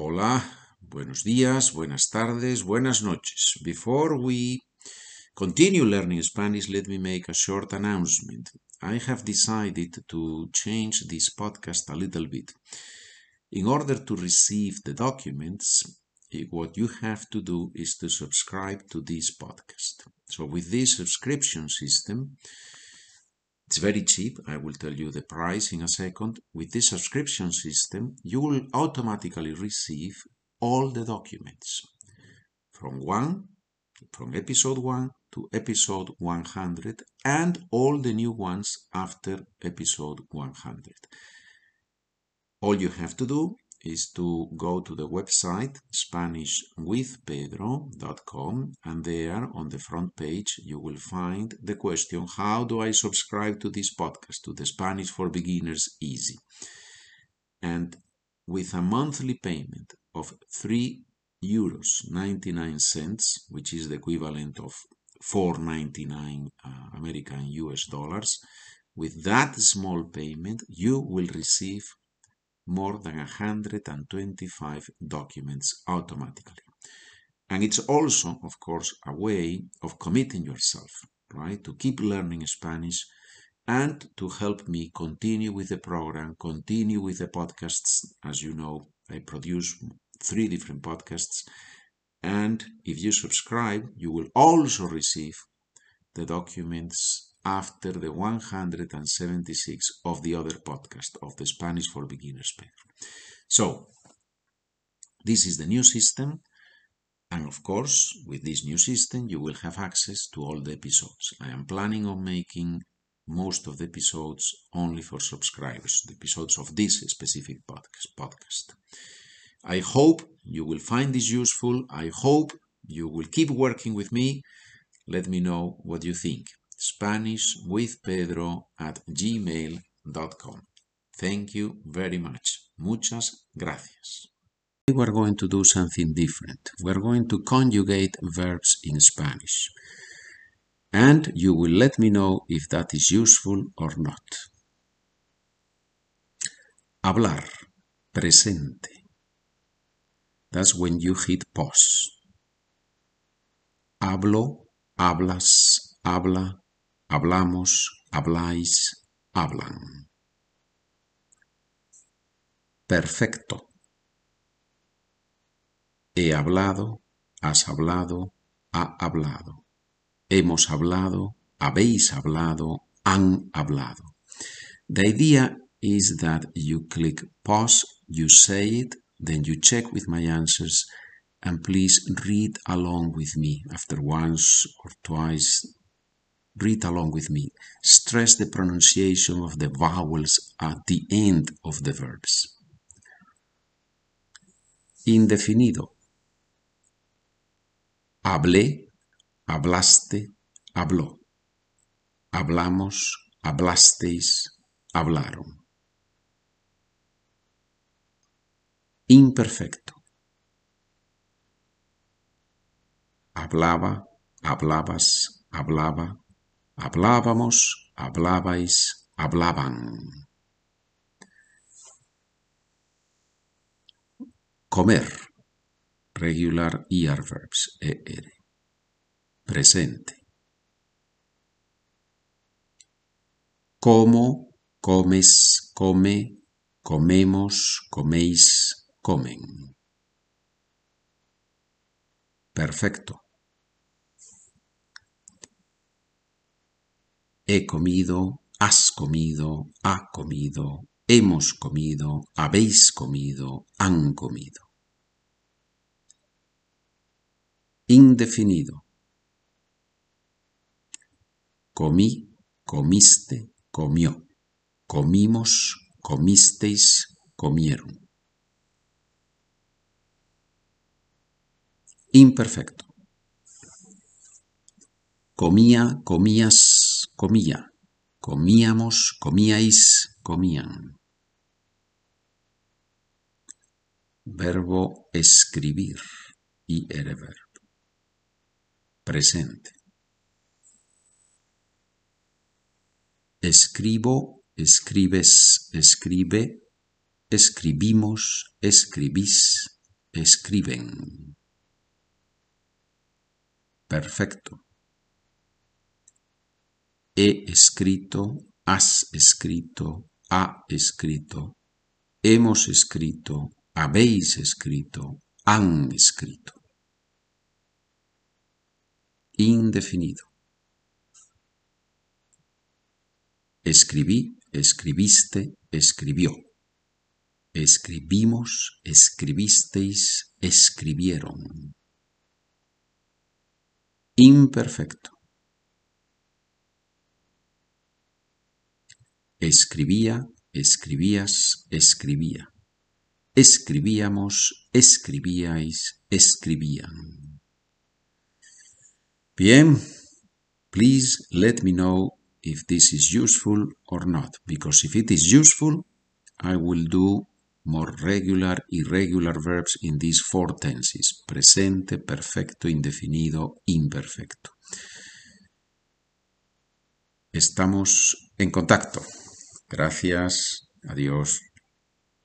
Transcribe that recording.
Hola, buenos días, buenas tardes, buenas noches. Before we continue learning Spanish, let me make a short announcement. I have decided to change this podcast a little bit. In order to receive the documents, eh, what you have to do is to subscribe to this podcast. So, with this subscription system, it's very cheap. I will tell you the price in a second. With this subscription system, you will automatically receive all the documents from one, from episode one to episode 100, and all the new ones after episode 100. All you have to do is to go to the website SpanishWithPedro.com and there on the front page you will find the question How do I subscribe to this podcast, to the Spanish for Beginners Easy? And with a monthly payment of 3 euros 99 cents, which is the equivalent of 4.99 uh, American US dollars, with that small payment you will receive more than 125 documents automatically. And it's also, of course, a way of committing yourself, right, to keep learning Spanish and to help me continue with the program, continue with the podcasts. As you know, I produce three different podcasts. And if you subscribe, you will also receive the documents after the 176 of the other podcast of the Spanish for Beginners page. So, this is the new system. And of course, with this new system, you will have access to all the episodes. I am planning on making most of the episodes only for subscribers, the episodes of this specific podcast. I hope you will find this useful. I hope you will keep working with me. Let me know what you think. Spanish with Pedro at gmail.com. Thank you very much. Muchas gracias. We are going to do something different. We are going to conjugate verbs in Spanish. And you will let me know if that is useful or not. Hablar, presente. That's when you hit pause. Hablo, hablas, habla, hablamos, habláis, hablan. Perfecto. He hablado, has hablado, ha hablado. Hemos hablado, habéis hablado, han hablado. The idea is that you click pause, you say it, then you check with my answers, and please read along with me after once or twice read along with me. Stress the pronunciation of the vowels at the end of the verbs. Indefinido. Hablé, hablaste, habló. Hablamos, hablasteis, hablaron. Imperfecto. Hablaba, hablabas, hablaba, Hablábamos, hablabais, hablaban. Comer. Regular ER verbs, ER. Presente. Como, comes, come, comemos, coméis, comen. Perfecto. He comido, has comido, ha comido, hemos comido, habéis comido, han comido. Indefinido. Comí, comiste, comió. Comimos, comisteis, comieron. Imperfecto. Comía, comías, comía, comíamos, comíais, comían. Verbo escribir, y verbo. Presente. Escribo, escribes, escribe, escribimos, escribís, escriben. Perfecto. He escrito, has escrito, ha escrito, hemos escrito, habéis escrito, han escrito. Indefinido. Escribí, escribiste, escribió. Escribimos, escribisteis, escribieron. Imperfecto. Escribía, escribías, escribía. Escribíamos, escribíais, escribían. Bien, please let me know if this is useful or not, because if it is useful, I will do more regular, irregular verbs in these four tenses, presente, perfecto, indefinido, imperfecto. Estamos en contacto. Gracias. Adiós.